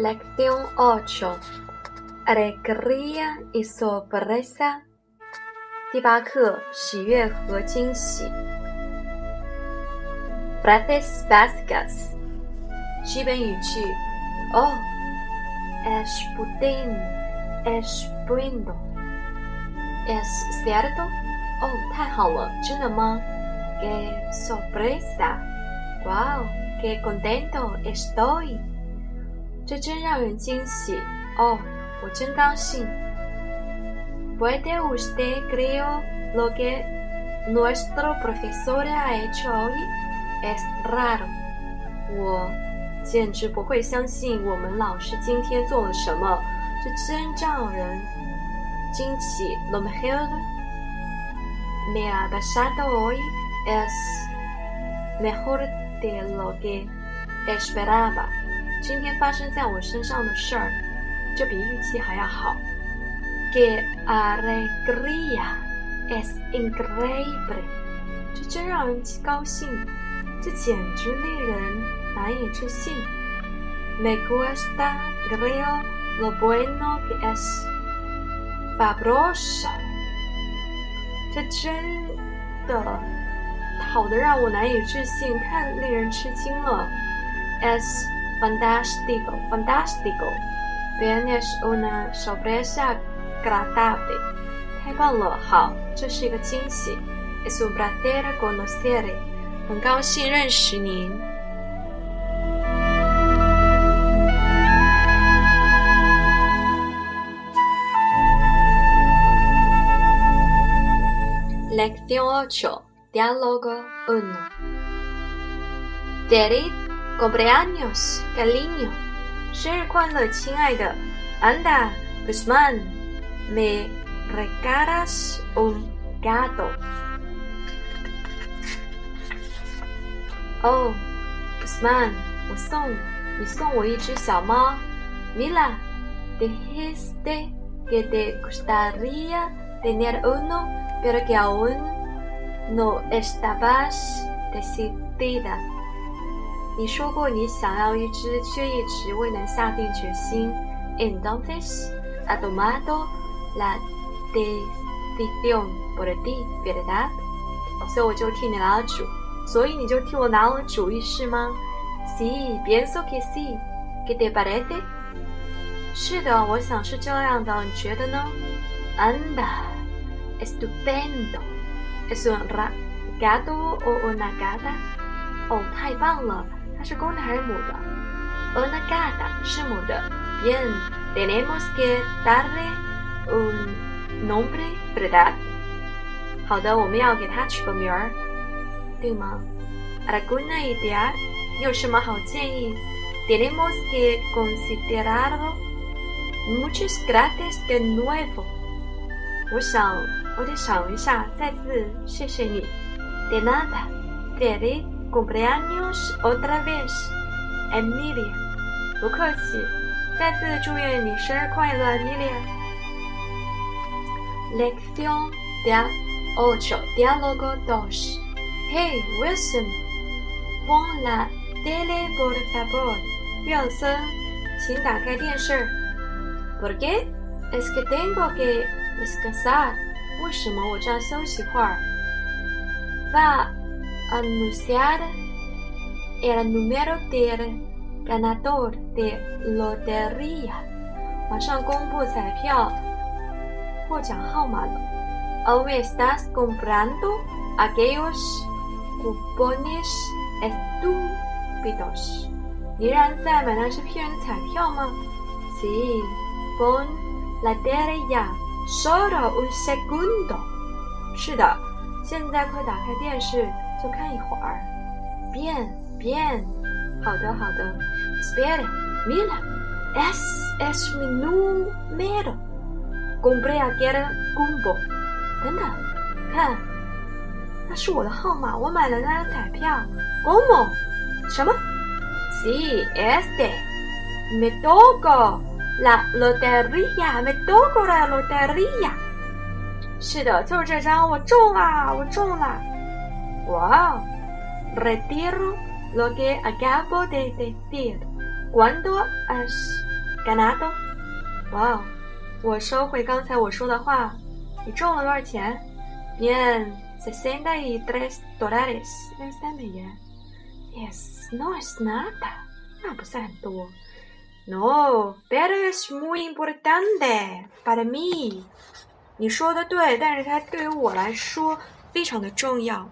Lección 8. Alegría y sorpresa. 第八课，喜悦和惊喜。Frases básicas. 基本语句。Oh, es pudding, es bueno. Es cierto? Oh, 太好了，真的吗？Qué sorpresa. Wow, qué contento estoy. 这真让人惊喜哦！我真高兴。¿Puede usted creer lo que nuestro profesor ha hecho hoy? Es raro。我简直不会相信我们老师今天做了什么，这真让人惊奇。Lo mejor me ha pasado hoy es mejor de lo que esperaba。 今天发生在我身上的事儿，就比预期还要好。Que alegría es increíble！这真让人高兴，这简直令人难以置信。Me gusta creo lo bueno que es fabuloso！这真的好的让我难以置信，太令人吃惊了。Es Fantástico, fantástico. Tienes una sorpresa agradable. 太棒了，好，这是一个惊喜。Es un placer conocerle. 很高兴认识您。Lección 8. Diálogo 1. David Cumpleaños, cariño. 生日快乐，亲爱的。Anda, Guzmán, me regalas un gato. Oh, Guzmán, 我送你送我一只小猫。Mira, dijiste que te gustaría tener uno, pero que aún no estabas decidida. 你说过你想要一只，却一直未能下定决心。Entonces ha tomado la decisión por ti, ¿verdad? 所以我就替你拿了主，所以你就替我拿了主意是吗？Sí, pienso que sí. ¿Qué te parece? 是的，我想是这样的，你觉得呢？Anda, estupendo. ¿Es un gato o una gata? 哦，太棒了！它是公的还是母的？Una gata 是母的。Bien, tenemos que darle un nombre, ¿verdad? 好的，我们要给它取个名儿，对吗？¿Alguna idea? 你有什么好建议？Tenemos que considerarlo. Muchas gracias de nuevo. 我想，我得想一下。再次谢谢你。De nada. Feliz cumpleaños otra vez, Emilia。不客气，再次祝愿你生日快乐，Emilia。Lección de ocho, diálogo dos. Hey Wilson, pon la tele por favor. wilson 森，请打开电视。¿Por qué? Es que tengo que descansar. 为什么我这样休息会儿？Va anunciar el número del ganador de lotería. 马上公布彩票获奖号码了。¿O estás comprando aquellos cupones estúpidos? 你然在买那些骗人彩票吗？Sí, pon la tele ya. Solo un segundo. 是的，现在快打开电视。 就看一会儿。Bien, bien，好的好的。Espera, mira, es es mi número. Compré aquel combo. 等等，看，那是我的号码，我买了那张彩票。Como？什么？Sí, este. Me tocó la lotería. Me tocó la lotería. 是的，就是这张，我中啦，我中啦。Wow, retiro lo que acabo de decir. ¿Cuándo has ganado。哇哦，我收回刚才我说的话。你中了多少钱？Bien, sesenta y tres dólares，六十三美元。Yes, no es nada，那不算多。No, pero es muy importante para mí。你说的对，但是它对于我来说非常的重要。